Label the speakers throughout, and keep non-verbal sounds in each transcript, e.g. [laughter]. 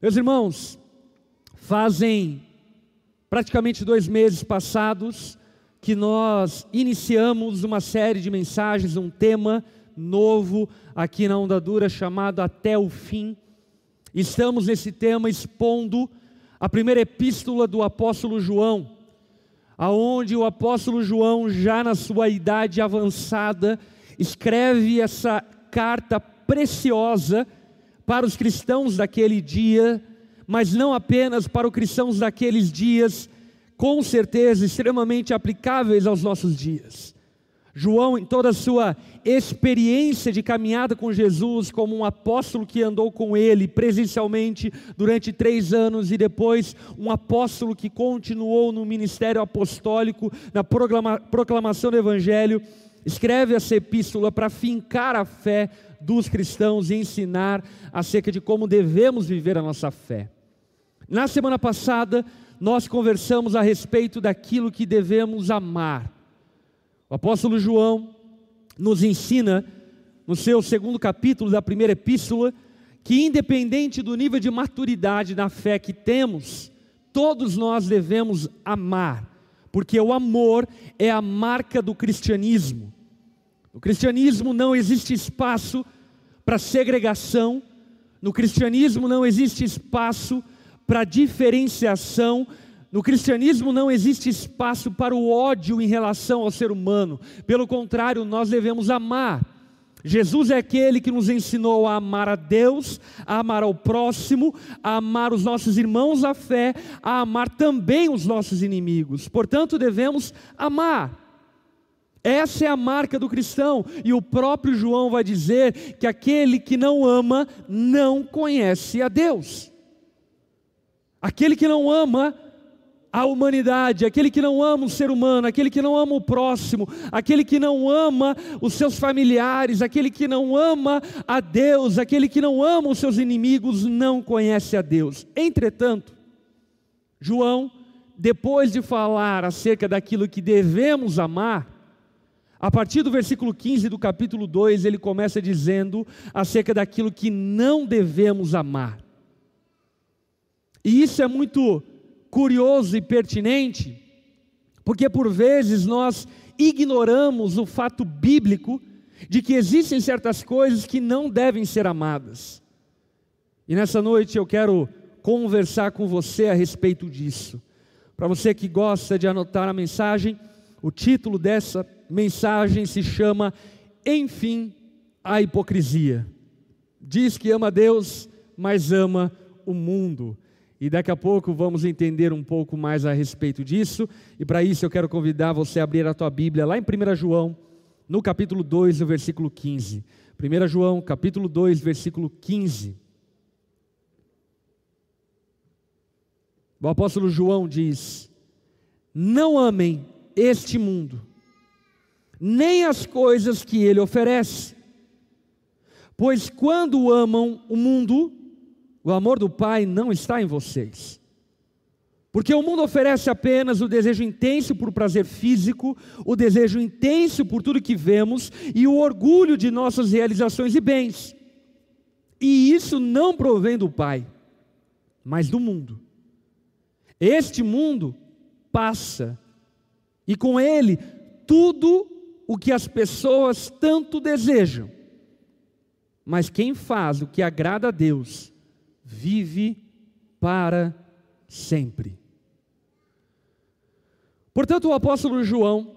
Speaker 1: Meus irmãos, fazem praticamente dois meses passados que nós iniciamos uma série de mensagens, um tema novo aqui na Onda Dura chamado Até o Fim. Estamos nesse tema expondo a primeira epístola do apóstolo João, aonde o apóstolo João, já na sua idade avançada, escreve essa carta preciosa para os cristãos daquele dia, mas não apenas para os cristãos daqueles dias, com certeza extremamente aplicáveis aos nossos dias. João, em toda a sua experiência de caminhada com Jesus, como um apóstolo que andou com ele presencialmente durante três anos, e depois um apóstolo que continuou no ministério apostólico, na proclama, proclamação do Evangelho, escreve essa epístola para fincar a fé dos cristãos e ensinar acerca de como devemos viver a nossa fé. Na semana passada, nós conversamos a respeito daquilo que devemos amar. O apóstolo João nos ensina, no seu segundo capítulo da primeira epístola, que independente do nível de maturidade da fé que temos, todos nós devemos amar, porque o amor é a marca do cristianismo. No cristianismo não existe espaço para segregação, no cristianismo não existe espaço para diferenciação, no cristianismo não existe espaço para o ódio em relação ao ser humano, pelo contrário, nós devemos amar. Jesus é aquele que nos ensinou a amar a Deus, a amar ao próximo, a amar os nossos irmãos à fé, a amar também os nossos inimigos. Portanto, devemos amar. Essa é a marca do cristão, e o próprio João vai dizer que aquele que não ama não conhece a Deus. Aquele que não ama a humanidade, aquele que não ama o ser humano, aquele que não ama o próximo, aquele que não ama os seus familiares, aquele que não ama a Deus, aquele que não ama os seus inimigos, não conhece a Deus. Entretanto, João, depois de falar acerca daquilo que devemos amar, a partir do versículo 15 do capítulo 2, ele começa dizendo acerca daquilo que não devemos amar. E isso é muito curioso e pertinente, porque por vezes nós ignoramos o fato bíblico de que existem certas coisas que não devem ser amadas. E nessa noite eu quero conversar com você a respeito disso. Para você que gosta de anotar a mensagem, o título dessa mensagem se chama Enfim a hipocrisia. Diz que ama Deus, mas ama o mundo. E daqui a pouco vamos entender um pouco mais a respeito disso. E para isso eu quero convidar você a abrir a tua Bíblia lá em 1 João, no capítulo 2, no versículo 15. 1 João, capítulo 2, versículo 15. O apóstolo João diz: Não amem este mundo, nem as coisas que ele oferece. Pois quando amam o mundo, o amor do Pai não está em vocês. Porque o mundo oferece apenas o desejo intenso por prazer físico, o desejo intenso por tudo que vemos e o orgulho de nossas realizações e bens. E isso não provém do Pai, mas do mundo. Este mundo passa, e com ele tudo o que as pessoas tanto desejam. Mas quem faz o que agrada a Deus, vive para sempre. Portanto, o apóstolo João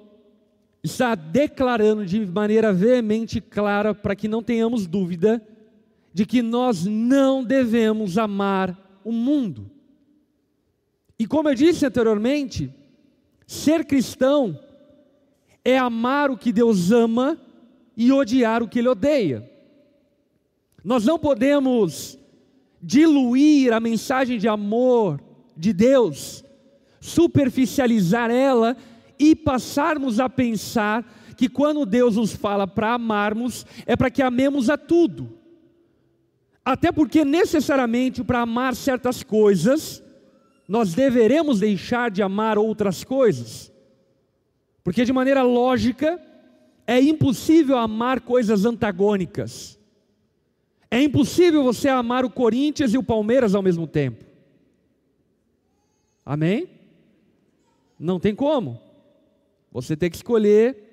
Speaker 1: está declarando de maneira veemente clara, para que não tenhamos dúvida, de que nós não devemos amar o mundo. E como eu disse anteriormente, ser cristão é amar o que Deus ama e odiar o que Ele odeia. Nós não podemos diluir a mensagem de amor de Deus, superficializar ela e passarmos a pensar que quando Deus nos fala para amarmos, é para que amemos a tudo. Até porque necessariamente para amar certas coisas, nós deveremos deixar de amar outras coisas. Porque de maneira lógica, é impossível amar coisas antagônicas. É impossível você amar o Corinthians e o Palmeiras ao mesmo tempo. Amém? Não tem como. Você tem que escolher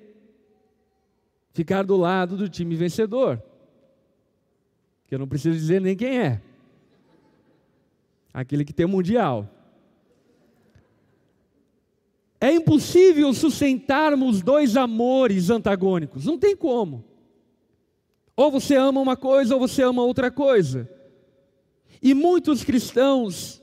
Speaker 1: ficar do lado do time vencedor. Que eu não preciso dizer nem quem é. Aquele que tem mundial. É impossível sustentarmos dois amores antagônicos. Não tem como. Ou você ama uma coisa ou você ama outra coisa. E muitos cristãos,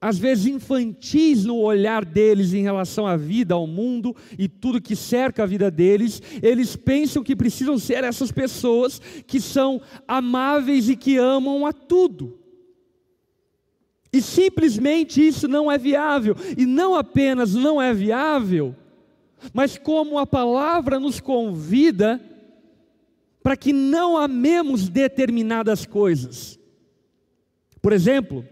Speaker 1: às vezes infantis no olhar deles em relação à vida, ao mundo e tudo que cerca a vida deles, eles pensam que precisam ser essas pessoas que são amáveis e que amam a tudo. E simplesmente isso não é viável. E não apenas não é viável, mas como a palavra nos convida para que não amemos determinadas coisas. Por exemplo,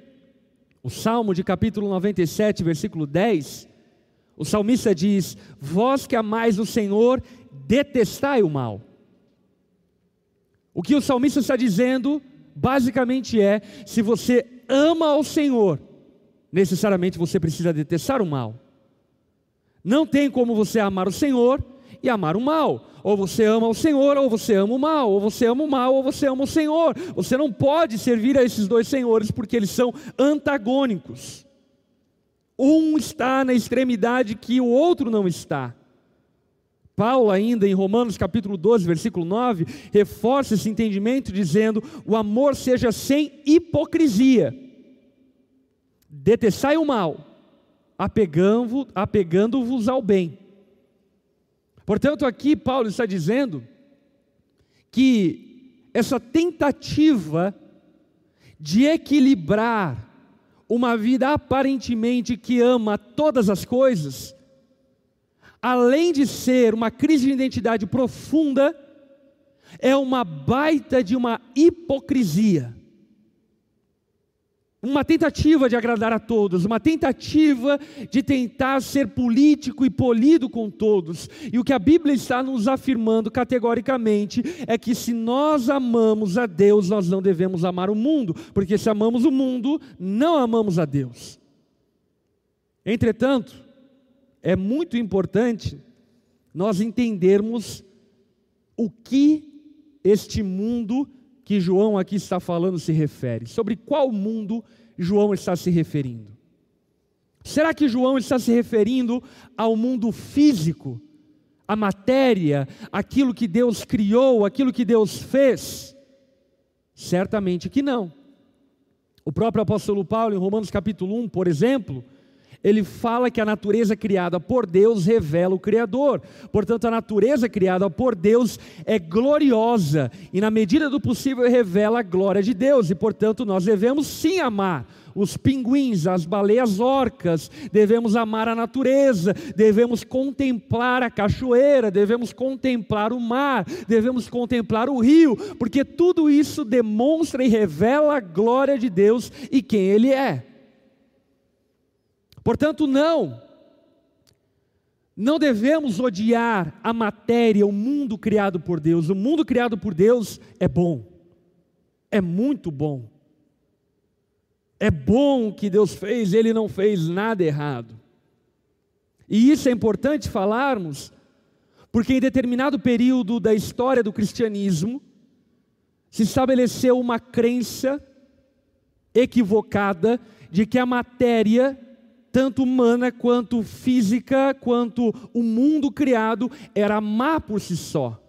Speaker 1: o Salmo de capítulo 97, versículo 10, o salmista diz: Vós que amais o Senhor, detestai o mal. O que o salmista está dizendo, basicamente é: se você ama ao Senhor, necessariamente você precisa detestar o mal. Não tem como você amar o Senhor e amar o mal. Ou você ama o Senhor, ou você ama o mal, ou você ama o mal, ou você ama o Senhor. Você não pode servir a esses dois senhores porque eles são antagônicos. Um está na extremidade que o outro não está. Paulo, ainda em Romanos capítulo 12, versículo 9, reforça esse entendimento dizendo: o amor seja sem hipocrisia. Detestai o mal, apegando-vos ao bem. Portanto, aqui Paulo está dizendo que essa tentativa de equilibrar uma vida aparentemente que ama todas as coisas, além de ser uma crise de identidade profunda, é uma baita de uma hipocrisia uma tentativa de agradar a todos, uma tentativa de tentar ser político e polido com todos. E o que a Bíblia está nos afirmando categoricamente é que se nós amamos a Deus, nós não devemos amar o mundo, porque se amamos o mundo, não amamos a Deus. Entretanto, é muito importante nós entendermos o que este mundo que João aqui está falando se refere? Sobre qual mundo João está se referindo? Será que João está se referindo ao mundo físico, a matéria, aquilo que Deus criou, aquilo que Deus fez? Certamente que não. O próprio apóstolo Paulo, em Romanos capítulo 1, por exemplo, ele fala que a natureza criada por Deus revela o Criador. Portanto, a natureza criada por Deus é gloriosa e, na medida do possível, revela a glória de Deus. E, portanto, nós devemos sim amar os pinguins, as baleias orcas, devemos amar a natureza, devemos contemplar a cachoeira, devemos contemplar o mar, devemos contemplar o rio, porque tudo isso demonstra e revela a glória de Deus e quem Ele é. Portanto, não, não devemos odiar a matéria, o mundo criado por Deus. O mundo criado por Deus é bom, é muito bom. É bom o que Deus fez, Ele não fez nada errado. E isso é importante falarmos, porque em determinado período da história do cristianismo, se estabeleceu uma crença equivocada de que a matéria tanto humana quanto física, quanto o mundo criado, era má por si só.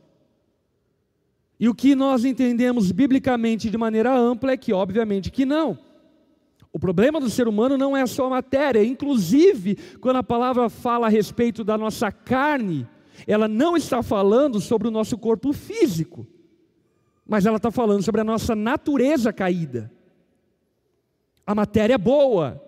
Speaker 1: E o que nós entendemos biblicamente de maneira ampla é que, obviamente, que não. O problema do ser humano não é só a matéria, inclusive, quando a palavra fala a respeito da nossa carne, ela não está falando sobre o nosso corpo físico, mas ela está falando sobre a nossa natureza caída. A matéria é boa,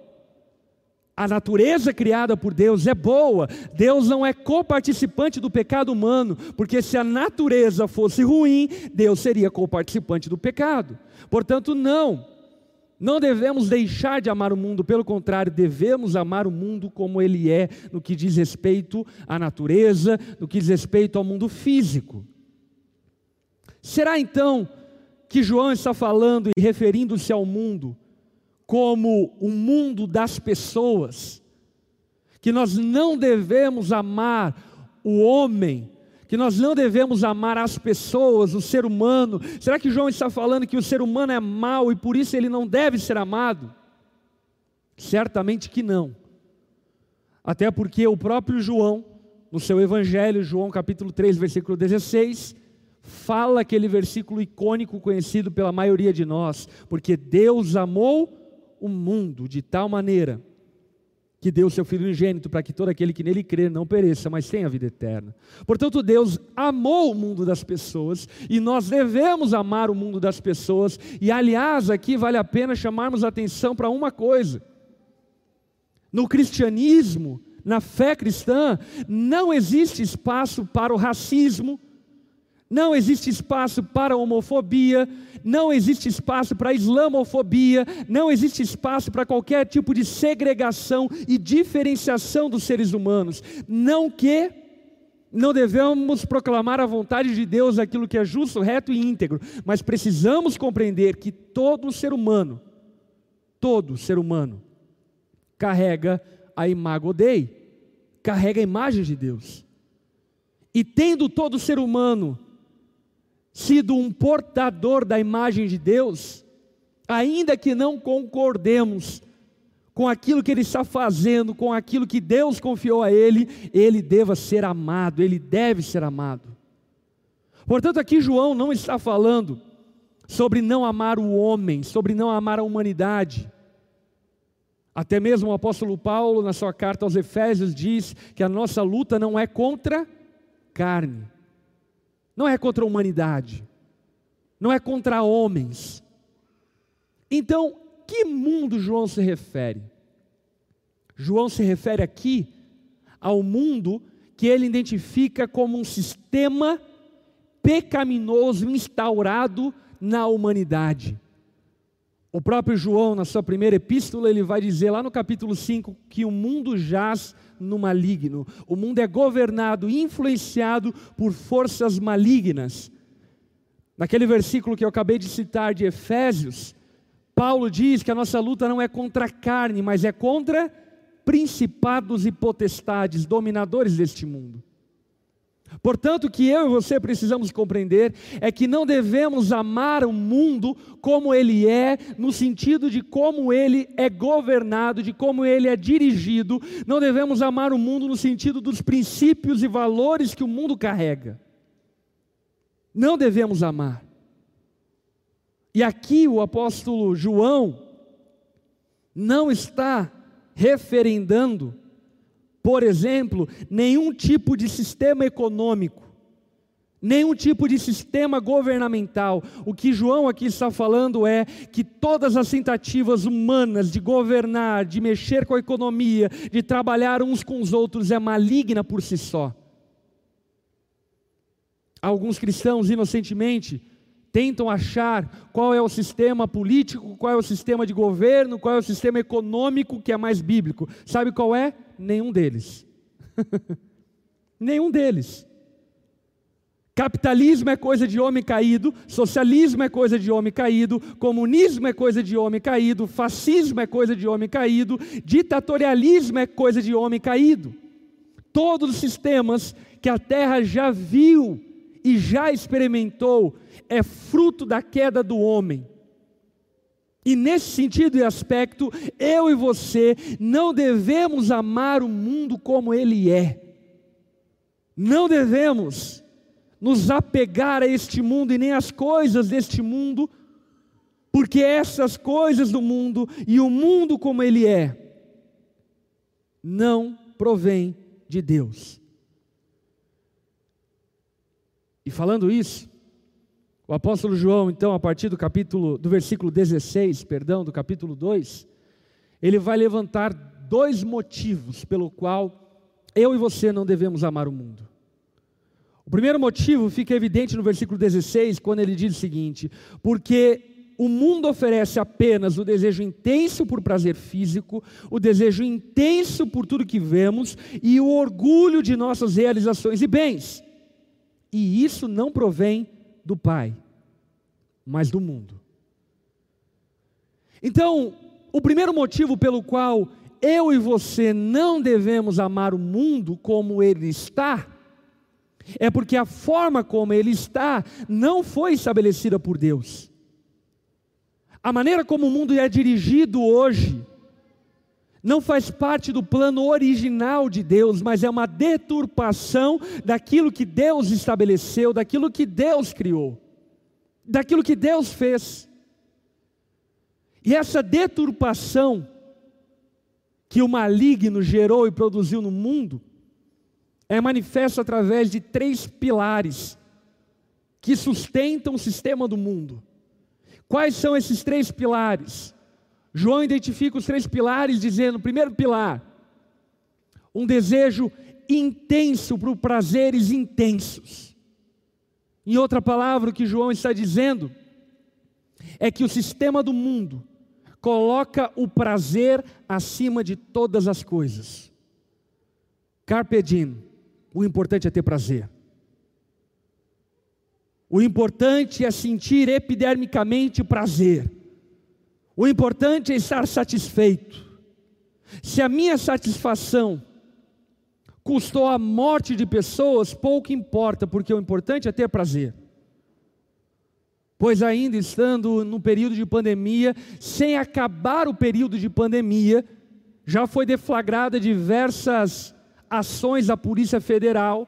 Speaker 1: a natureza criada por Deus é boa, Deus não é coparticipante do pecado humano, porque se a natureza fosse ruim, Deus seria coparticipante do pecado. Portanto, não, não devemos deixar de amar o mundo, pelo contrário, devemos amar o mundo como ele é, no que diz respeito à natureza, no que diz respeito ao mundo físico. Será então que João está falando e referindo-se ao mundo como o mundo das pessoas, que nós não devemos amar o homem, que nós não devemos amar as pessoas, o ser humano. Será que João está falando que o ser humano é mau e por isso ele não deve ser amado? Certamente que não. Até porque o próprio João, no seu Evangelho, João capítulo 3, versículo 16, fala aquele versículo icônico conhecido pela maioria de nós, porque Deus amou o mundo de tal maneira que deu seu Filho unigênito para que todo aquele que nele crer não pereça, mas tenha vida eterna. Portanto, Deus amou o mundo das pessoas e nós devemos amar o mundo das pessoas. E aliás, aqui vale a pena chamarmos a atenção para uma coisa. No cristianismo, na fé cristã, não existe espaço para o racismo, não existe espaço para homofobia, não existe espaço para islamofobia, não existe espaço para qualquer tipo de segregação e diferenciação dos seres humanos. Não que não devemos proclamar a vontade de Deus aquilo que é justo, reto e íntegro, mas precisamos compreender que todo ser humano, todo ser humano, carrega a Dei, carrega a imagem de Deus. E tendo todo ser humano sido um portador da imagem de Deus, ainda que não concordemos com aquilo que ele está fazendo, com aquilo que Deus confiou a ele, ele deva ser amado, ele deve ser amado. Portanto, aqui João não está falando sobre não amar o homem, sobre não amar a humanidade. Até mesmo o apóstolo Paulo, na sua carta aos Efésios, diz que a nossa luta não é contra carne, não é contra a humanidade, não é contra homens. Então, que mundo João se refere? João se refere aqui ao mundo que ele identifica como um sistema pecaminoso instaurado na humanidade. O próprio João, na sua primeira epístola, ele vai dizer lá no capítulo 5 que o mundo jaz no maligno. O mundo é governado, influenciado por forças malignas. Naquele versículo que eu acabei de citar de Efésios, Paulo diz que a nossa luta não é contra a carne, mas é contra principados e potestades, dominadores deste mundo. Portanto, o que eu e você precisamos compreender é que não devemos amar o mundo como ele é, no sentido de como ele é governado, de como ele é dirigido. Não devemos amar o mundo no sentido dos princípios e valores que o mundo carrega. Não devemos amar. E aqui o apóstolo João não está referendando por exemplo, nenhum tipo de sistema econômico, nenhum tipo de sistema governamental. O que João aqui está falando é que todas as tentativas humanas de governar, de mexer com a economia, de trabalhar uns com os outros é maligna por si só. Alguns cristãos inocentemente tentam achar qual é o sistema político, qual é o sistema de governo, qual é o sistema econômico que é mais bíblico. Sabe qual é? Nenhum deles. [laughs] Nenhum deles. Capitalismo é coisa de homem caído, socialismo é coisa de homem caído, comunismo é coisa de homem caído, fascismo é coisa de homem caído, ditatorialismo é coisa de homem caído. Todos os sistemas que a terra já viu e já experimentou é fruto da queda do homem. E nesse sentido e aspecto, eu e você não devemos amar o mundo como ele é. Não devemos nos apegar a este mundo e nem às coisas deste mundo, porque essas coisas do mundo e o mundo como ele é não provém de Deus. E falando isso, o apóstolo João, então, a partir do capítulo, do versículo 16, perdão, do capítulo 2, ele vai levantar dois motivos pelo qual eu e você não devemos amar o mundo. O primeiro motivo fica evidente no versículo 16, quando ele diz o seguinte: porque o mundo oferece apenas o desejo intenso por prazer físico, o desejo intenso por tudo que vemos e o orgulho de nossas realizações e bens e isso não provém do Pai. mas do mundo. Então, o primeiro motivo pelo qual eu e você não devemos amar o mundo como ele está, é porque a forma como ele está não foi estabelecida por Deus. A maneira como o mundo é dirigido hoje não faz parte do plano original de Deus, mas é uma deturpação daquilo que Deus estabeleceu, daquilo que Deus criou, daquilo que Deus fez. E essa deturpação que o maligno gerou e produziu no mundo é manifesta através de três pilares que sustentam o sistema do mundo. Quais são esses três pilares? João identifica os três pilares, dizendo: primeiro pilar, um desejo intenso por prazeres intensos. Em outra palavra, o que João está dizendo é que o sistema do mundo coloca o prazer acima de todas as coisas. Carpe diem, o importante é ter prazer. O importante é sentir epidermicamente prazer. O importante é estar satisfeito. Se a minha satisfação custou a morte de pessoas, pouco importa, porque o importante é ter prazer. Pois ainda estando no período de pandemia, sem acabar o período de pandemia, já foi deflagrada diversas ações da Polícia Federal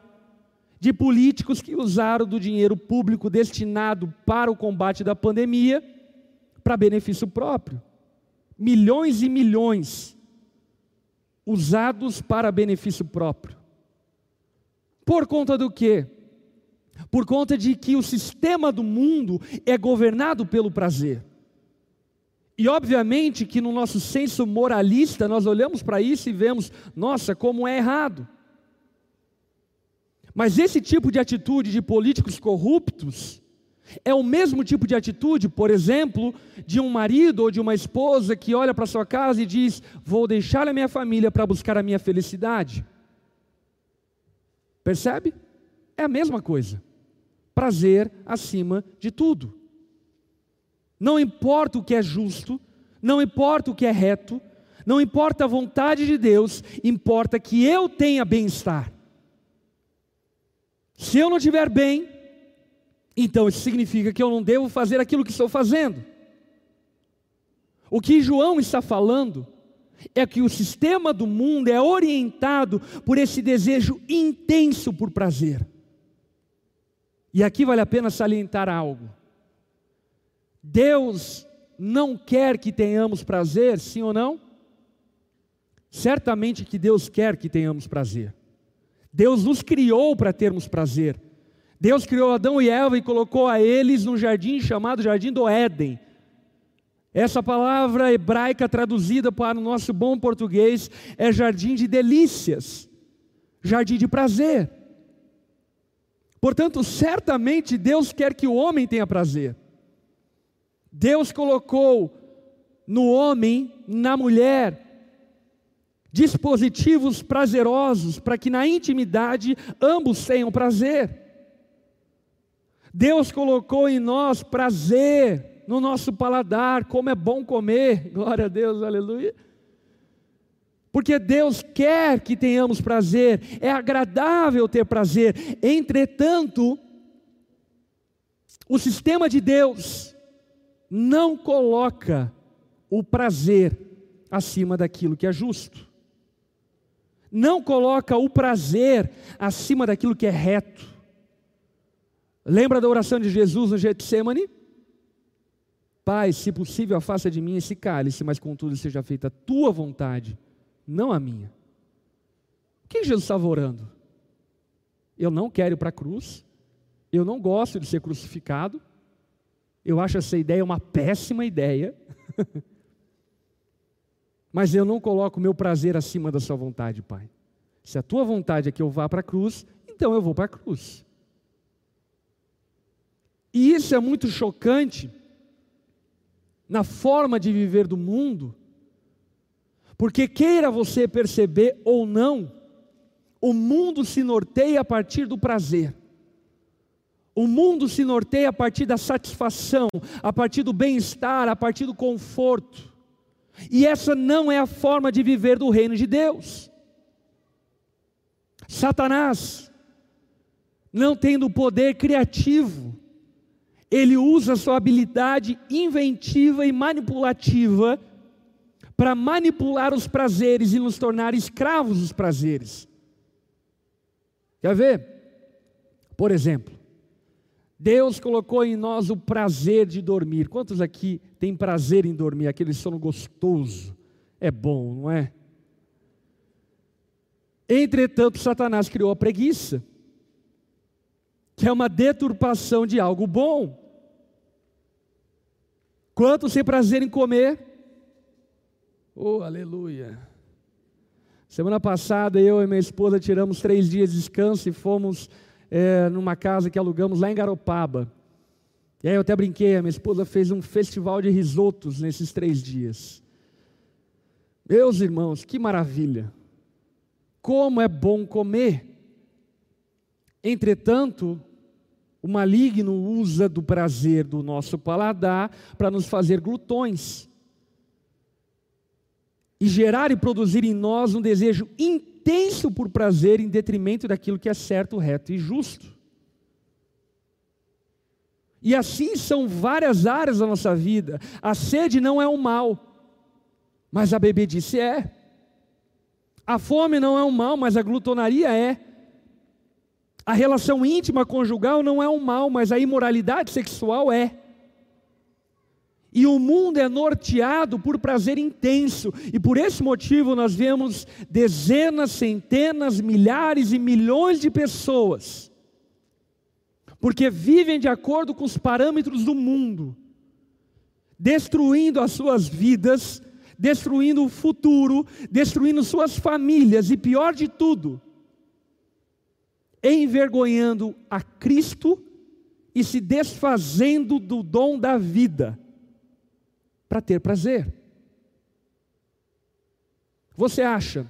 Speaker 1: de políticos que usaram do dinheiro público destinado para o combate da pandemia para benefício próprio. Milhões e milhões usados para benefício próprio. Por conta do quê? Por conta de que o sistema do mundo é governado pelo prazer. E obviamente que no nosso senso moralista nós olhamos para isso e vemos, nossa, como é errado. Mas esse tipo de atitude de políticos corruptos é o mesmo tipo de atitude, por exemplo, de um marido ou de uma esposa que olha para sua casa e diz: Vou deixar a minha família para buscar a minha felicidade. Percebe? É a mesma coisa. Prazer acima de tudo. Não importa o que é justo, não importa o que é reto, não importa a vontade de Deus, importa que eu tenha bem-estar. Se eu não estiver bem, então isso significa que eu não devo fazer aquilo que estou fazendo. O que João está falando é que o sistema do mundo é orientado por esse desejo intenso por prazer. E aqui vale a pena salientar algo. Deus não quer que tenhamos prazer, sim ou não? Certamente que Deus quer que tenhamos prazer. Deus nos criou para termos prazer. Deus criou Adão e Eva e colocou a eles num jardim chamado Jardim do Éden. Essa palavra hebraica traduzida para o nosso bom português é jardim de delícias, jardim de prazer. Portanto, certamente Deus quer que o homem tenha prazer. Deus colocou no homem, na mulher, dispositivos prazerosos para que na intimidade ambos tenham prazer. Deus colocou em nós prazer no nosso paladar, como é bom comer, [laughs] glória a Deus, aleluia. Porque Deus quer que tenhamos prazer, é agradável ter prazer, entretanto, o sistema de Deus não coloca o prazer acima daquilo que é justo, não coloca o prazer acima daquilo que é reto, Lembra da oração de Jesus no Getsemane? Pai, se possível, afasta de mim esse cálice, mas contudo seja feita a tua vontade, não a minha. O que Jesus estava orando? Eu não quero ir para a cruz, eu não gosto de ser crucificado, eu acho essa ideia uma péssima ideia, [laughs] mas eu não coloco meu prazer acima da sua vontade, Pai. Se a tua vontade é que eu vá para a cruz, então eu vou para a cruz. E isso é muito chocante na forma de viver do mundo, porque queira você perceber ou não, o mundo se norteia a partir do prazer. O mundo se norteia a partir da satisfação, a partir do bem-estar, a partir do conforto. E essa não é a forma de viver do reino de Deus. Satanás, não tendo poder criativo, ele usa sua habilidade inventiva e manipulativa para manipular os prazeres e nos tornar escravos dos prazeres. Quer ver? Por exemplo, Deus colocou em nós o prazer de dormir. Quantos aqui têm prazer em dormir? Aquele sono gostoso. É bom, não é? Entretanto, Satanás criou a preguiça, que é uma deturpação de algo bom. Quantos têm prazer em comer? Oh, aleluia. Semana passada eu e minha esposa tiramos três dias de descanso e fomos é, numa casa que alugamos lá em Garopaba. E aí eu até brinquei, a minha esposa fez um festival de risotos nesses três dias. Meus irmãos, que maravilha! Como é bom comer! Entretanto, o maligno usa do prazer do nosso paladar para nos fazer glutões e gerar e produzir em nós um desejo intenso por prazer em detrimento daquilo que é certo, reto e justo. E assim são várias áreas da nossa vida. A sede não é um mal, mas a bebedice é. A fome não é um mal, mas a glutonaria é. A relação íntima conjugal não é um mal, mas a imoralidade sexual é. E o mundo é norteado por prazer intenso, e por esse motivo nós vemos dezenas, centenas, milhares e milhões de pessoas, porque vivem de acordo com os parâmetros do mundo, destruindo as suas vidas, destruindo o futuro, destruindo suas famílias, e pior de tudo, envergonhando a Cristo e se desfazendo do dom da vida para ter prazer. Você acha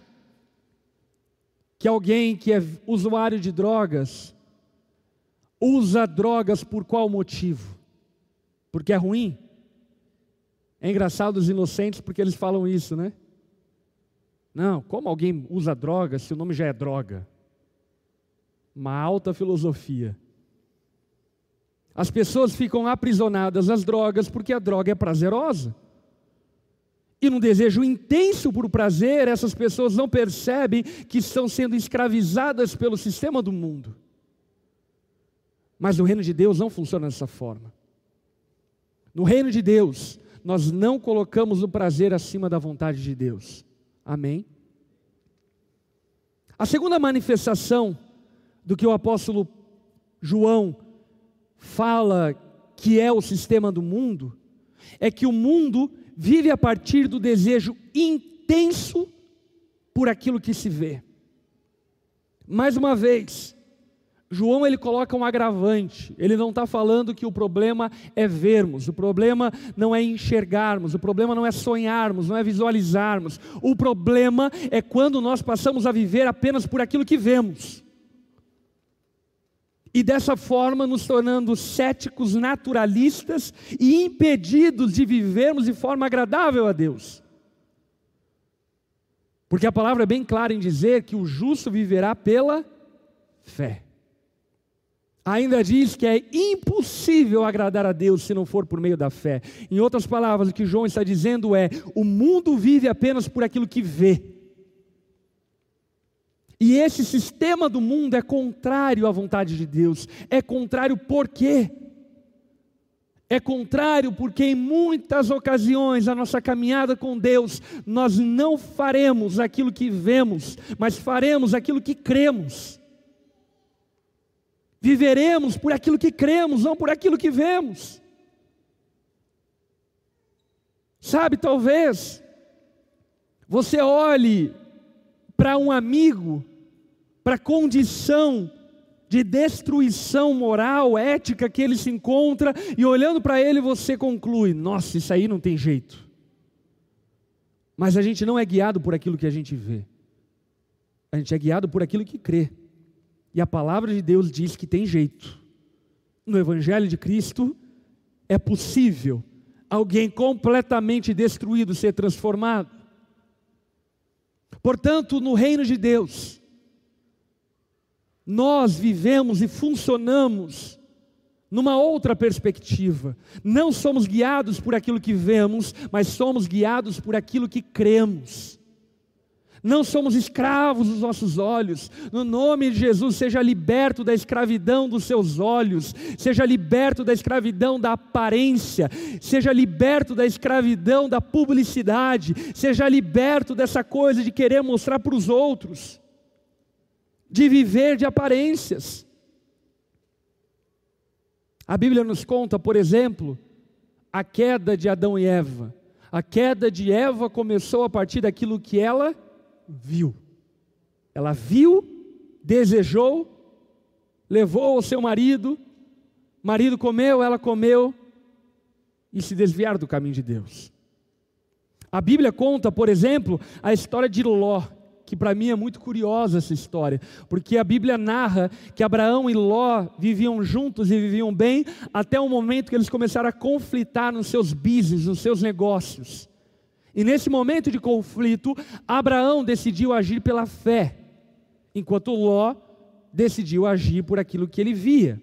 Speaker 1: que alguém que é usuário de drogas usa drogas por qual motivo? Porque é ruim? É engraçado os inocentes porque eles falam isso, né? Não, como alguém usa droga se o nome já é droga? Uma alta filosofia. As pessoas ficam aprisionadas às drogas porque a droga é prazerosa. E num desejo intenso por prazer, essas pessoas não percebem que estão sendo escravizadas pelo sistema do mundo. Mas no reino de Deus não funciona dessa forma. No reino de Deus, nós não colocamos o prazer acima da vontade de Deus. Amém? A segunda manifestação do que o apóstolo João fala que é o sistema do mundo, é que o mundo vive a partir do desejo intenso por aquilo que se vê. Mais uma vez, João ele coloca um agravante. Ele não está falando que o problema é vermos, o problema não é enxergarmos, o problema não é sonharmos, não é visualizarmos. O problema é quando nós passamos a viver apenas por aquilo que vemos e dessa forma nos tornando céticos, naturalistas e impedidos de vivermos de forma agradável a Deus. Porque a palavra é bem clara em dizer que o justo viverá pela fé. Ainda diz que é impossível agradar a Deus se não for por meio da fé. Em outras palavras, o que João está dizendo é: o mundo vive apenas por aquilo que vê. E esse sistema do mundo é contrário à vontade de Deus. É contrário por quê? É contrário porque em muitas ocasiões a nossa caminhada com Deus, nós não faremos aquilo que vemos, mas faremos aquilo que cremos. Viveremos por aquilo que cremos, não por aquilo que vemos. Sabe, talvez você olhe para um amigo, para a condição de destruição moral, ética que ele se encontra, e olhando para ele você conclui: nossa, isso aí não tem jeito. Mas a gente não é guiado por aquilo que a gente vê, a gente é guiado por aquilo que crê, e a palavra de Deus diz que tem jeito, No Evangelho de Cristo, é possível alguém completamente destruído ser transformado. Portanto, no reino de Deus, nós vivemos e funcionamos numa outra perspectiva. Não somos guiados por aquilo que vemos, mas somos guiados por aquilo que cremos. Não somos escravos dos nossos olhos. No nome de Jesus, seja liberto da escravidão dos seus olhos, seja liberto da escravidão da aparência, seja liberto da escravidão da publicidade, seja liberto dessa coisa de querer mostrar para os outros, de viver de aparências. A Bíblia nos conta, por exemplo, a queda de Adão e Eva. A queda de Eva começou a partir daquilo que ela viu. Ela viu, desejou, levou o seu marido, marido comeu, ela comeu e se desviaram do caminho de Deus. A Bíblia conta, por exemplo, a história de Ló que para mim é muito curiosa essa história, porque a Bíblia narra que Abraão e Ló viviam juntos e viviam bem até o momento que eles começaram a conflitar nos seus business, nos seus negócios. E nesse momento de conflito, Abraão decidiu agir pela fé, enquanto Ló decidiu agir por aquilo que ele via.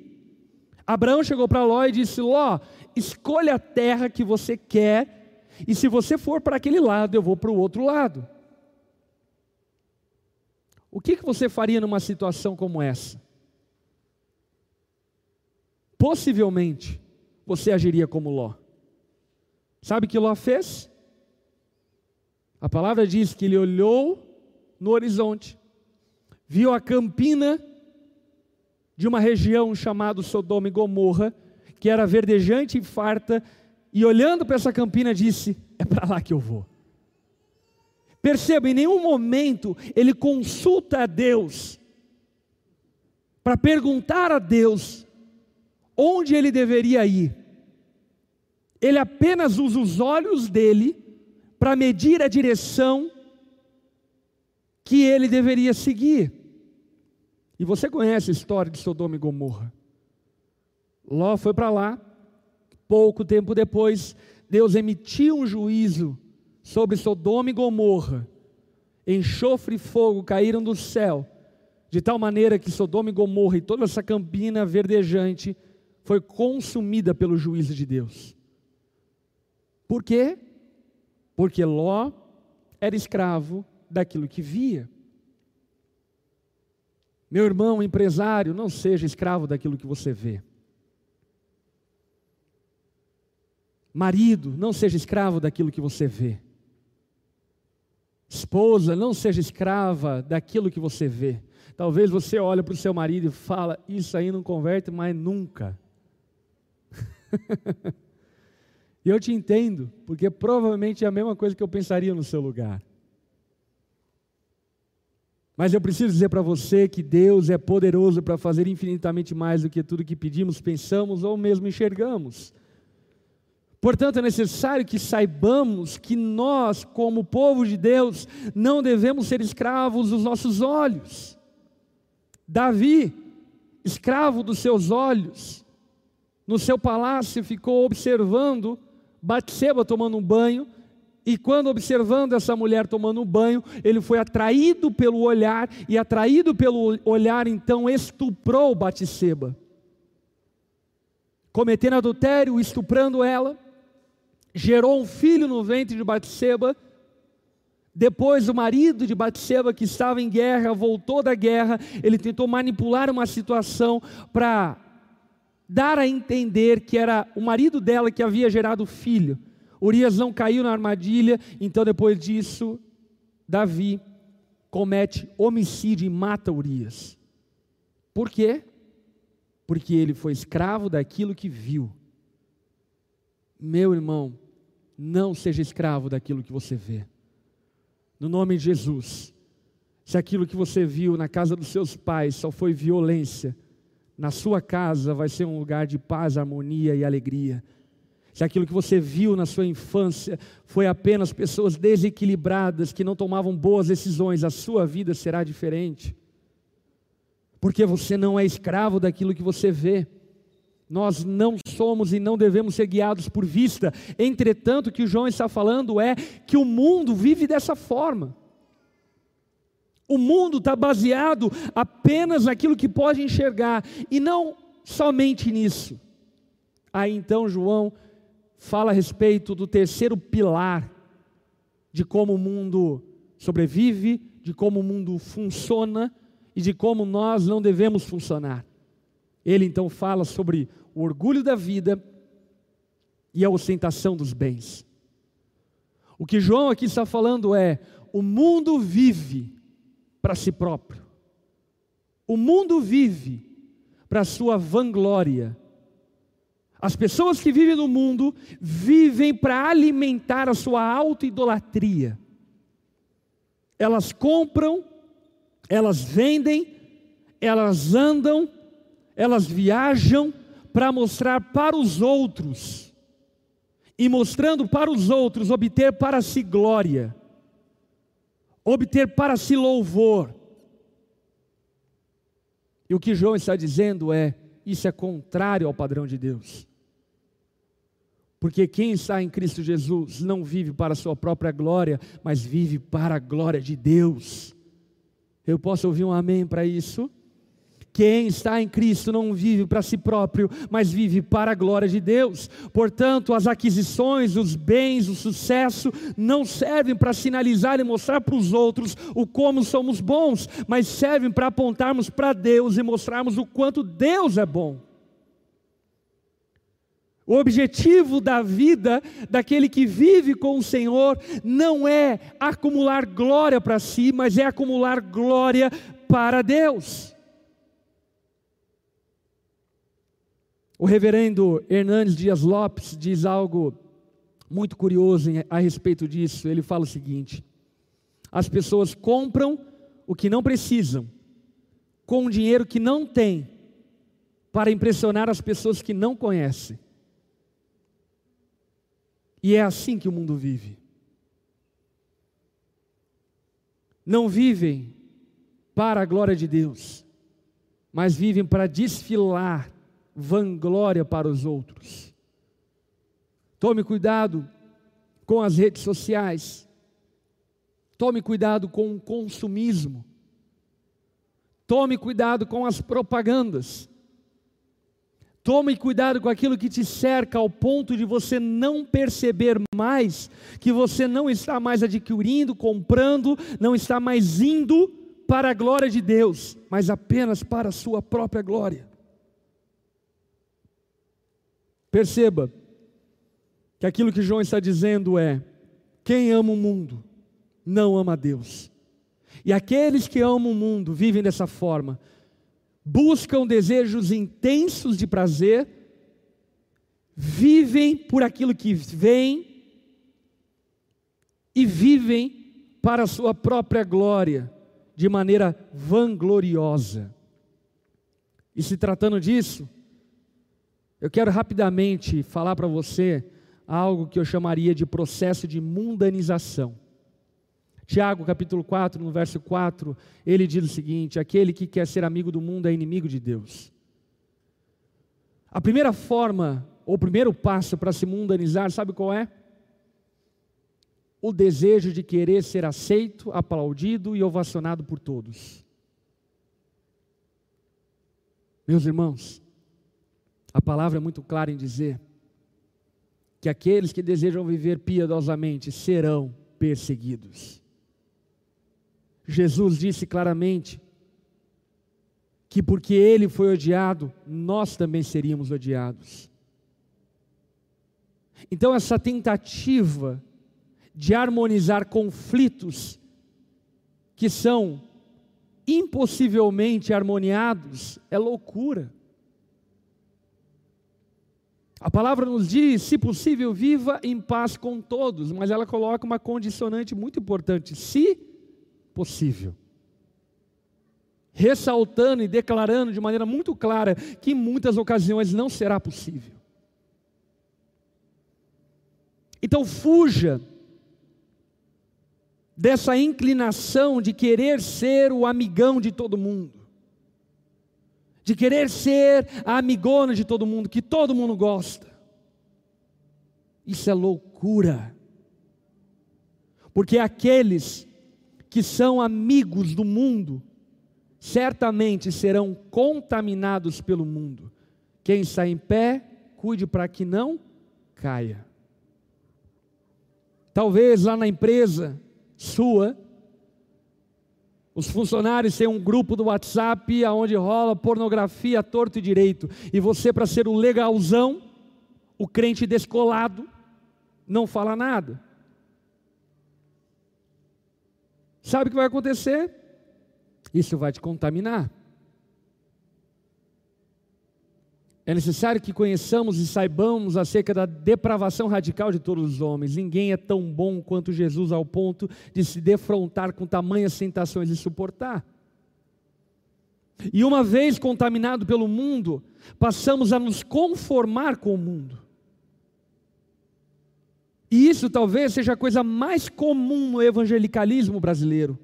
Speaker 1: Abraão chegou para Ló e disse: Ló, escolha a terra que você quer, e se você for para aquele lado, eu vou para o outro lado. O que, que você faria numa situação como essa? Possivelmente, você agiria como Ló. Sabe o que Ló fez? A palavra diz que ele olhou no horizonte, viu a campina de uma região chamada Sodoma e Gomorra, que era verdejante e farta, e olhando para essa campina disse: É para lá que eu vou. Perceba, em nenhum momento ele consulta a Deus para perguntar a Deus onde ele deveria ir. Ele apenas usa os olhos dele para medir a direção que ele deveria seguir. E você conhece a história de Sodoma e Gomorra. Ló foi para lá, pouco tempo depois, Deus emitiu um juízo sobre Sodoma e Gomorra, enxofre e fogo caíram do céu, de tal maneira que Sodoma e Gomorra e toda essa campina verdejante foi consumida pelo juízo de Deus. Por quê? Porque Ló era escravo daquilo que via. Meu irmão empresário, não seja escravo daquilo que você vê. Marido, não seja escravo daquilo que você vê. Esposa, não seja escrava daquilo que você vê. Talvez você olhe para o seu marido e fala, isso aí não converte mais nunca. [laughs] e eu te entendo, porque provavelmente é a mesma coisa que eu pensaria no seu lugar. Mas eu preciso dizer para você que Deus é poderoso para fazer infinitamente mais do que tudo que pedimos, pensamos ou mesmo enxergamos. Portanto, é necessário que saibamos que nós, como povo de Deus, não devemos ser escravos dos nossos olhos. Davi, escravo dos seus olhos, no seu palácio ficou observando Batseba tomando um banho, e quando observando essa mulher tomando um banho, ele foi atraído pelo olhar, e atraído pelo olhar, então estuprou Batseba. Cometendo adultério, estuprando ela, gerou um filho no ventre de Batseba. Depois o marido de Batseba, que estava em guerra, voltou da guerra, ele tentou manipular uma situação para dar a entender que era o marido dela que havia gerado o filho. Urias não caiu na armadilha, então depois disso, Davi comete homicídio e mata Urias. Por quê? Porque ele foi escravo daquilo que viu. Meu irmão, não seja escravo daquilo que você vê. No nome de Jesus. Se aquilo que você viu na casa dos seus pais só foi violência, na sua casa vai ser um lugar de paz, harmonia e alegria. Se aquilo que você viu na sua infância foi apenas pessoas desequilibradas que não tomavam boas decisões, a sua vida será diferente. Porque você não é escravo daquilo que você vê. Nós não somos e não devemos ser guiados por vista. Entretanto, o que o João está falando é que o mundo vive dessa forma. O mundo está baseado apenas naquilo que pode enxergar e não somente nisso. Aí então João fala a respeito do terceiro pilar de como o mundo sobrevive, de como o mundo funciona e de como nós não devemos funcionar. Ele então fala sobre o orgulho da vida e a ostentação dos bens. O que João aqui está falando é: o mundo vive para si próprio, o mundo vive para sua vanglória. As pessoas que vivem no mundo vivem para alimentar a sua auto-idolatria. Elas compram, elas vendem, elas andam, elas viajam, para mostrar para os outros, e mostrando para os outros, obter para si glória, obter para si louvor. E o que João está dizendo é: isso é contrário ao padrão de Deus. Porque quem está em Cristo Jesus não vive para a sua própria glória, mas vive para a glória de Deus. Eu posso ouvir um amém para isso? Quem está em Cristo não vive para si próprio, mas vive para a glória de Deus. Portanto, as aquisições, os bens, o sucesso não servem para sinalizar e mostrar para os outros o como somos bons, mas servem para apontarmos para Deus e mostrarmos o quanto Deus é bom. O objetivo da vida daquele que vive com o Senhor não é acumular glória para si, mas é acumular glória para Deus. O reverendo Hernandes Dias Lopes diz algo muito curioso a respeito disso. Ele fala o seguinte: as pessoas compram o que não precisam, com o dinheiro que não têm, para impressionar as pessoas que não conhecem. E é assim que o mundo vive. Não vivem para a glória de Deus, mas vivem para desfilar vanglória para os outros. Tome cuidado com as redes sociais. Tome cuidado com o consumismo. Tome cuidado com as propagandas. Tome cuidado com aquilo que te cerca ao ponto de você não perceber mais que você não está mais adquirindo, comprando, não está mais indo para a glória de Deus, mas apenas para a sua própria glória. Perceba que aquilo que João está dizendo é: quem ama o mundo não ama a Deus. E aqueles que amam o mundo vivem dessa forma, buscam desejos intensos de prazer, vivem por aquilo que vem e vivem para a sua própria glória, de maneira vangloriosa. E se tratando disso, eu quero rapidamente falar para você algo que eu chamaria de processo de mundanização. Tiago capítulo 4, no verso 4, ele diz o seguinte: aquele que quer ser amigo do mundo é inimigo de Deus. A primeira forma, ou o primeiro passo para se mundanizar, sabe qual é? O desejo de querer ser aceito, aplaudido e ovacionado por todos. Meus irmãos, a palavra é muito clara em dizer que aqueles que desejam viver piedosamente serão perseguidos. Jesus disse claramente que porque ele foi odiado, nós também seríamos odiados. Então, essa tentativa de harmonizar conflitos que são impossivelmente harmoniados é loucura. A palavra nos diz, se possível, viva em paz com todos, mas ela coloca uma condicionante muito importante: se possível. Ressaltando e declarando de maneira muito clara que em muitas ocasiões não será possível. Então fuja dessa inclinação de querer ser o amigão de todo mundo. De querer ser a amigona de todo mundo, que todo mundo gosta. Isso é loucura. Porque aqueles que são amigos do mundo, certamente serão contaminados pelo mundo. Quem está em pé, cuide para que não caia. Talvez lá na empresa sua, os funcionários têm um grupo do WhatsApp onde rola pornografia torto e direito. E você, para ser o legalzão, o crente descolado, não fala nada. Sabe o que vai acontecer? Isso vai te contaminar. É necessário que conheçamos e saibamos acerca da depravação radical de todos os homens. Ninguém é tão bom quanto Jesus ao ponto de se defrontar com tamanhas tentações e suportar. E uma vez contaminado pelo mundo, passamos a nos conformar com o mundo. E isso talvez seja a coisa mais comum no evangelicalismo brasileiro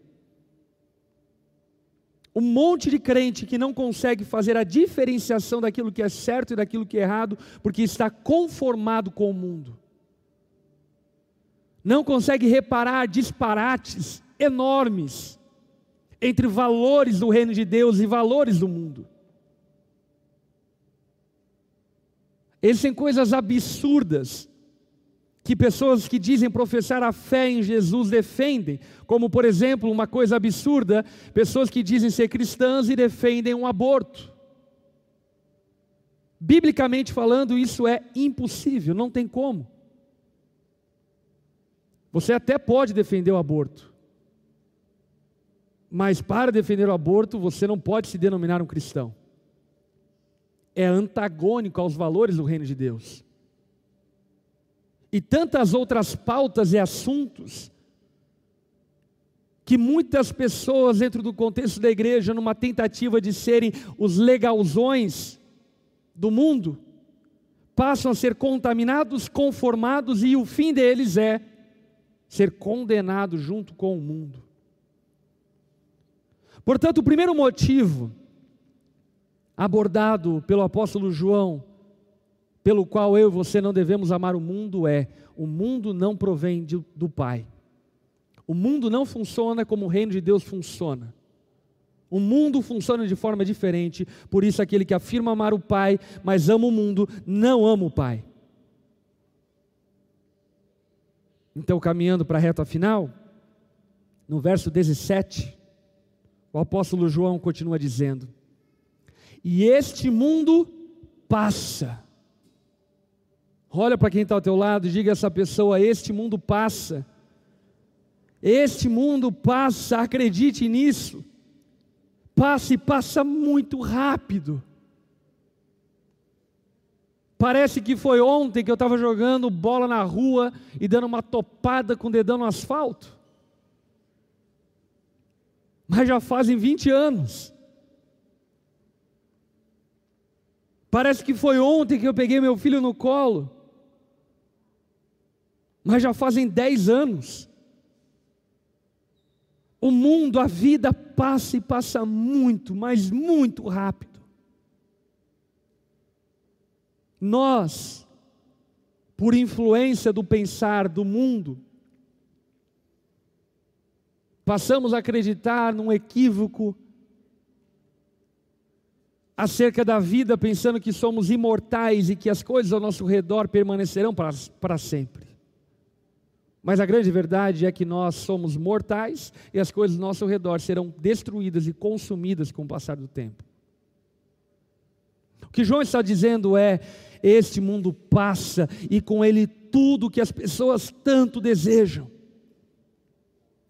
Speaker 1: um monte de crente que não consegue fazer a diferenciação daquilo que é certo e daquilo que é errado, porque está conformado com o mundo. Não consegue reparar disparates enormes entre valores do reino de Deus e valores do mundo. Existem coisas absurdas que pessoas que dizem professar a fé em Jesus defendem, como por exemplo, uma coisa absurda, pessoas que dizem ser cristãs e defendem um aborto. Biblicamente falando, isso é impossível, não tem como. Você até pode defender o aborto, mas para defender o aborto, você não pode se denominar um cristão. É antagônico aos valores do reino de Deus e tantas outras pautas e assuntos que muitas pessoas dentro do contexto da igreja, numa tentativa de serem os legalzões do mundo, passam a ser contaminados, conformados e o fim deles é ser condenado junto com o mundo. Portanto, o primeiro motivo abordado pelo apóstolo João pelo qual eu e você não devemos amar o mundo é: o mundo não provém de, do Pai. O mundo não funciona como o reino de Deus funciona. O mundo funciona de forma diferente, por isso aquele que afirma amar o Pai, mas ama o mundo, não ama o Pai. Então, caminhando para a reta final, no verso 17, o apóstolo João continua dizendo: E este mundo passa, Olha para quem está ao teu lado e diga a essa pessoa: Este mundo passa. Este mundo passa, acredite nisso. Passa e passa muito rápido. Parece que foi ontem que eu estava jogando bola na rua e dando uma topada com o dedão no asfalto. Mas já fazem 20 anos. Parece que foi ontem que eu peguei meu filho no colo mas já fazem dez anos. O mundo, a vida passa e passa muito, mas muito rápido. Nós, por influência do pensar do mundo, passamos a acreditar num equívoco acerca da vida, pensando que somos imortais e que as coisas ao nosso redor permanecerão para, para sempre. Mas a grande verdade é que nós somos mortais e as coisas ao nosso redor serão destruídas e consumidas com o passar do tempo. O que João está dizendo é: este mundo passa e com ele tudo que as pessoas tanto desejam.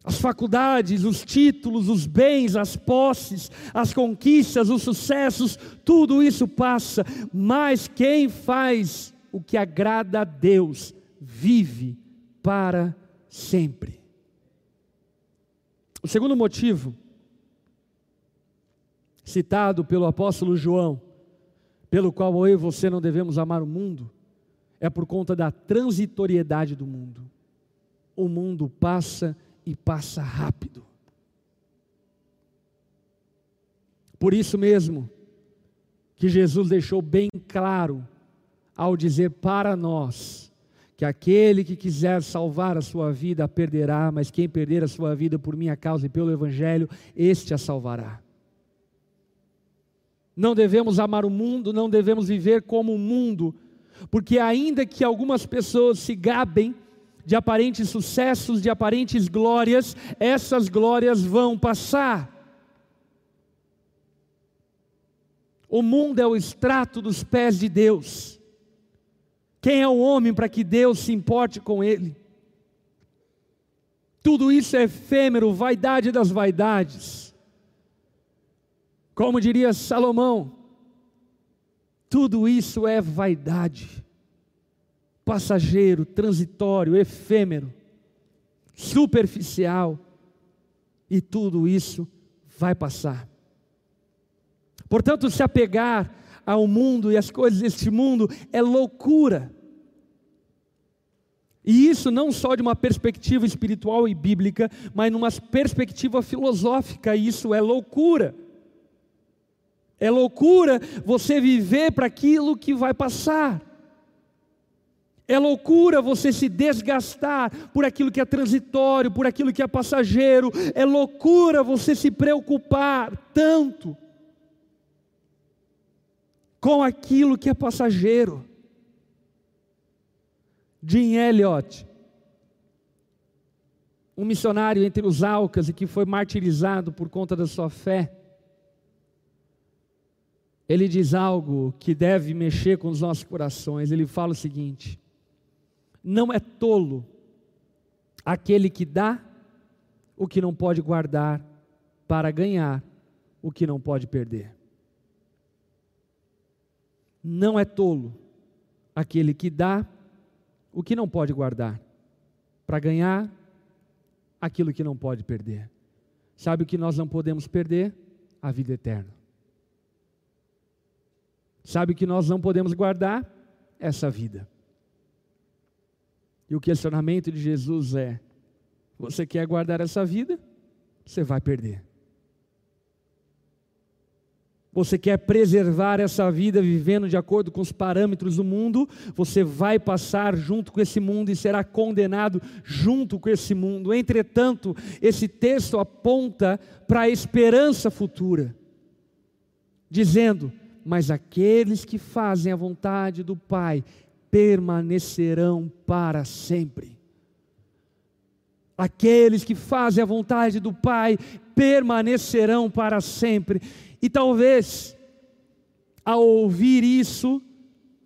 Speaker 1: As faculdades, os títulos, os bens, as posses, as conquistas, os sucessos, tudo isso passa, mas quem faz o que agrada a Deus vive para sempre. O segundo motivo, citado pelo apóstolo João, pelo qual eu e você não devemos amar o mundo, é por conta da transitoriedade do mundo. O mundo passa e passa rápido. Por isso mesmo, que Jesus deixou bem claro ao dizer para nós que aquele que quiser salvar a sua vida a perderá, mas quem perder a sua vida por minha causa e pelo Evangelho, este a salvará. Não devemos amar o mundo, não devemos viver como o mundo, porque ainda que algumas pessoas se gabem de aparentes sucessos, de aparentes glórias, essas glórias vão passar. O mundo é o extrato dos pés de Deus. Quem é o homem para que Deus se importe com ele? Tudo isso é efêmero, vaidade das vaidades. Como diria Salomão, tudo isso é vaidade, passageiro, transitório, efêmero, superficial, e tudo isso vai passar. Portanto, se apegar ao mundo e às coisas deste mundo é loucura. E isso não só de uma perspectiva espiritual e bíblica, mas numa perspectiva filosófica, isso é loucura. É loucura você viver para aquilo que vai passar. É loucura você se desgastar por aquilo que é transitório, por aquilo que é passageiro. É loucura você se preocupar tanto com aquilo que é passageiro. Jim Elliot, um missionário entre os Alcas e que foi martirizado por conta da sua fé, ele diz algo que deve mexer com os nossos corações. Ele fala o seguinte: não é tolo aquele que dá o que não pode guardar para ganhar o que não pode perder. Não é tolo aquele que dá o que não pode guardar, para ganhar aquilo que não pode perder. Sabe o que nós não podemos perder? A vida eterna. Sabe o que nós não podemos guardar? Essa vida. E o questionamento de Jesus é: você quer guardar essa vida? Você vai perder. Você quer preservar essa vida vivendo de acordo com os parâmetros do mundo, você vai passar junto com esse mundo e será condenado junto com esse mundo. Entretanto, esse texto aponta para a esperança futura, dizendo: Mas aqueles que fazem a vontade do Pai permanecerão para sempre. Aqueles que fazem a vontade do Pai permanecerão para sempre. E talvez, ao ouvir isso,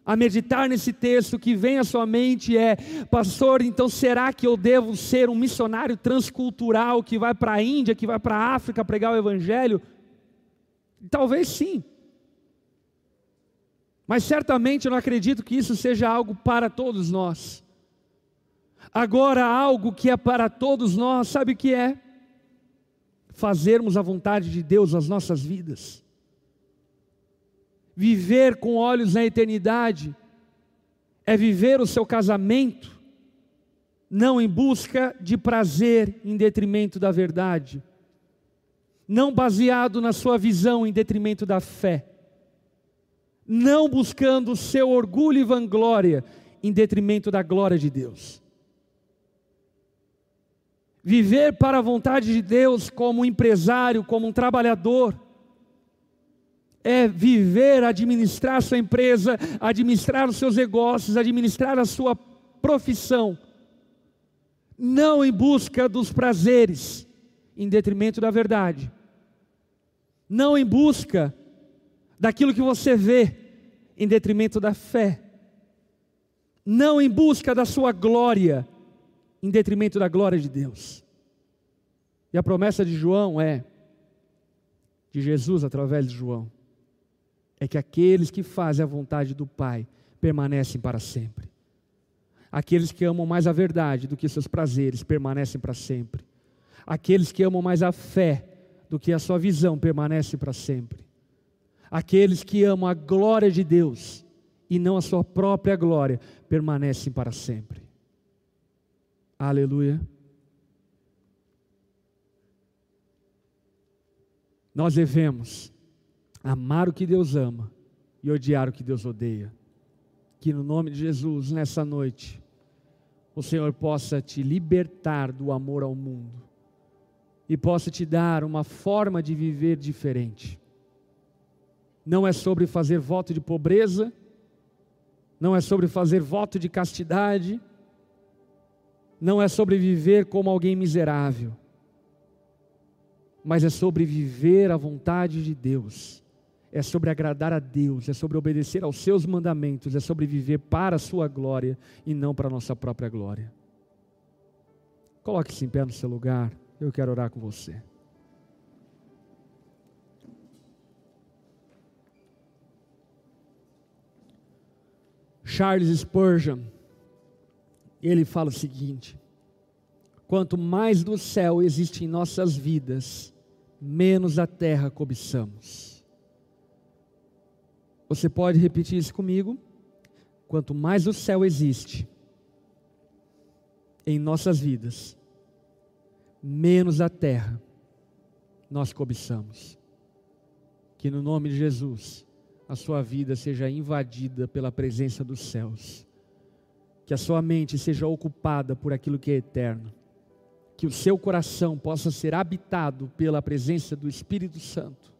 Speaker 1: a meditar nesse texto, que vem à sua mente é: Pastor, então será que eu devo ser um missionário transcultural que vai para a Índia, que vai para a África pregar o Evangelho? Talvez sim. Mas certamente eu não acredito que isso seja algo para todos nós. Agora, algo que é para todos nós, sabe o que é? Fazermos a vontade de Deus nas nossas vidas. Viver com olhos na eternidade é viver o seu casamento não em busca de prazer em detrimento da verdade, não baseado na sua visão em detrimento da fé, não buscando o seu orgulho e vanglória em detrimento da glória de Deus. Viver para a vontade de Deus como um empresário, como um trabalhador, é viver, administrar sua empresa, administrar os seus negócios, administrar a sua profissão, não em busca dos prazeres, em detrimento da verdade, não em busca daquilo que você vê, em detrimento da fé, não em busca da sua glória, em detrimento da glória de Deus. E a promessa de João é, de Jesus através de João, é que aqueles que fazem a vontade do Pai permanecem para sempre. Aqueles que amam mais a verdade do que seus prazeres permanecem para sempre. Aqueles que amam mais a fé do que a sua visão permanecem para sempre. Aqueles que amam a glória de Deus e não a sua própria glória permanecem para sempre. Aleluia. Nós devemos amar o que Deus ama e odiar o que Deus odeia. Que no nome de Jesus, nessa noite, o Senhor possa te libertar do amor ao mundo e possa te dar uma forma de viver diferente. Não é sobre fazer voto de pobreza, não é sobre fazer voto de castidade, não é sobre viver como alguém miserável, mas é sobre viver a vontade de Deus, é sobre agradar a Deus, é sobre obedecer aos seus mandamentos, é sobre viver para a sua glória e não para a nossa própria glória. Coloque-se em pé no seu lugar, eu quero orar com você. Charles Spurgeon, ele fala o seguinte: quanto mais do céu existe em nossas vidas, menos a terra cobiçamos. Você pode repetir isso comigo? Quanto mais o céu existe em nossas vidas, menos a terra nós cobiçamos. Que no nome de Jesus, a sua vida seja invadida pela presença dos céus, que a sua mente seja ocupada por aquilo que é eterno, que o seu coração possa ser habitado pela presença do Espírito Santo,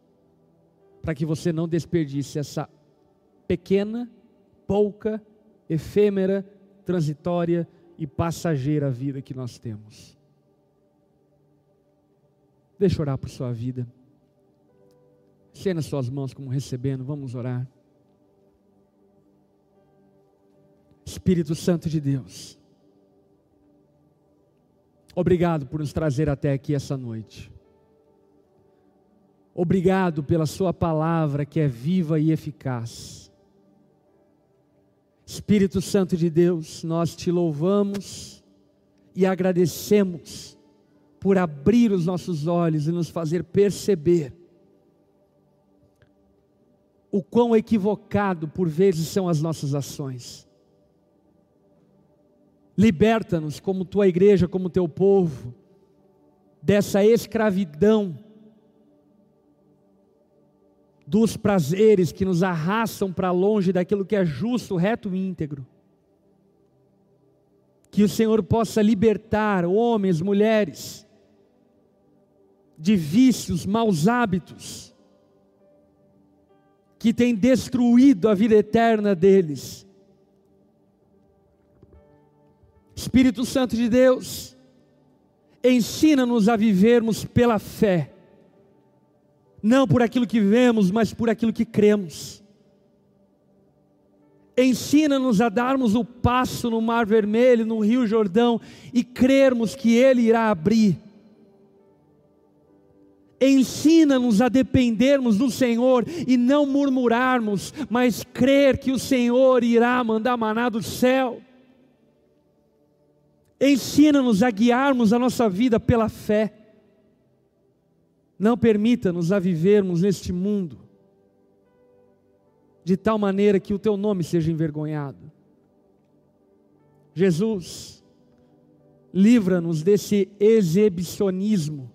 Speaker 1: para que você não desperdice essa pequena, pouca, efêmera, transitória e passageira vida que nós temos. Deixa eu orar por sua vida. Estenda suas mãos como recebendo, vamos orar. Espírito Santo de Deus, obrigado por nos trazer até aqui essa noite. Obrigado pela Sua palavra que é viva e eficaz. Espírito Santo de Deus, nós te louvamos e agradecemos por abrir os nossos olhos e nos fazer perceber o quão equivocado por vezes são as nossas ações. Liberta-nos, como tua igreja, como teu povo, dessa escravidão dos prazeres que nos arrastam para longe daquilo que é justo, reto e íntegro. Que o Senhor possa libertar homens, mulheres, de vícios, maus hábitos, que tem destruído a vida eterna deles. Espírito Santo de Deus, ensina-nos a vivermos pela fé, não por aquilo que vemos, mas por aquilo que cremos. Ensina-nos a darmos o passo no Mar Vermelho, no Rio Jordão e crermos que Ele irá abrir Ensina-nos a dependermos do Senhor e não murmurarmos, mas crer que o Senhor irá mandar maná do céu. Ensina-nos a guiarmos a nossa vida pela fé. Não permita-nos a vivermos neste mundo de tal maneira que o teu nome seja envergonhado. Jesus, livra-nos desse exibicionismo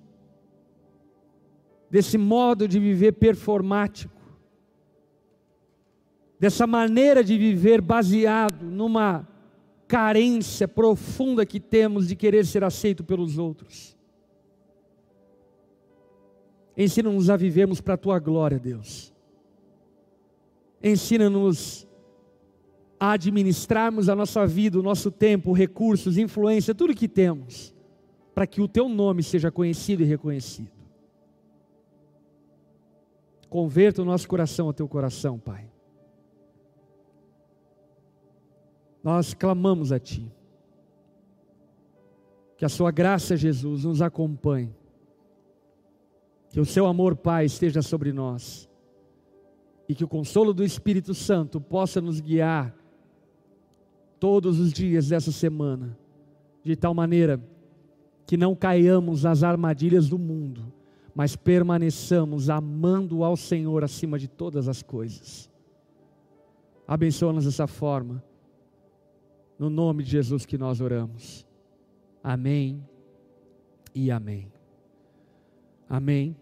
Speaker 1: desse modo de viver performático, dessa maneira de viver baseado numa carência profunda que temos de querer ser aceito pelos outros. Ensina-nos a vivermos para a tua glória, Deus. Ensina-nos a administrarmos a nossa vida, o nosso tempo, recursos, influência, tudo que temos, para que o teu nome seja conhecido e reconhecido. Converta o nosso coração ao teu coração, Pai. Nós clamamos a Ti. Que a Sua graça, Jesus, nos acompanhe. Que o Seu amor, Pai, esteja sobre nós. E que o consolo do Espírito Santo possa nos guiar todos os dias dessa semana, de tal maneira que não caiamos nas armadilhas do mundo mas permaneçamos amando ao Senhor acima de todas as coisas. Abençoa-nos dessa forma, no nome de Jesus que nós oramos. Amém e amém. Amém.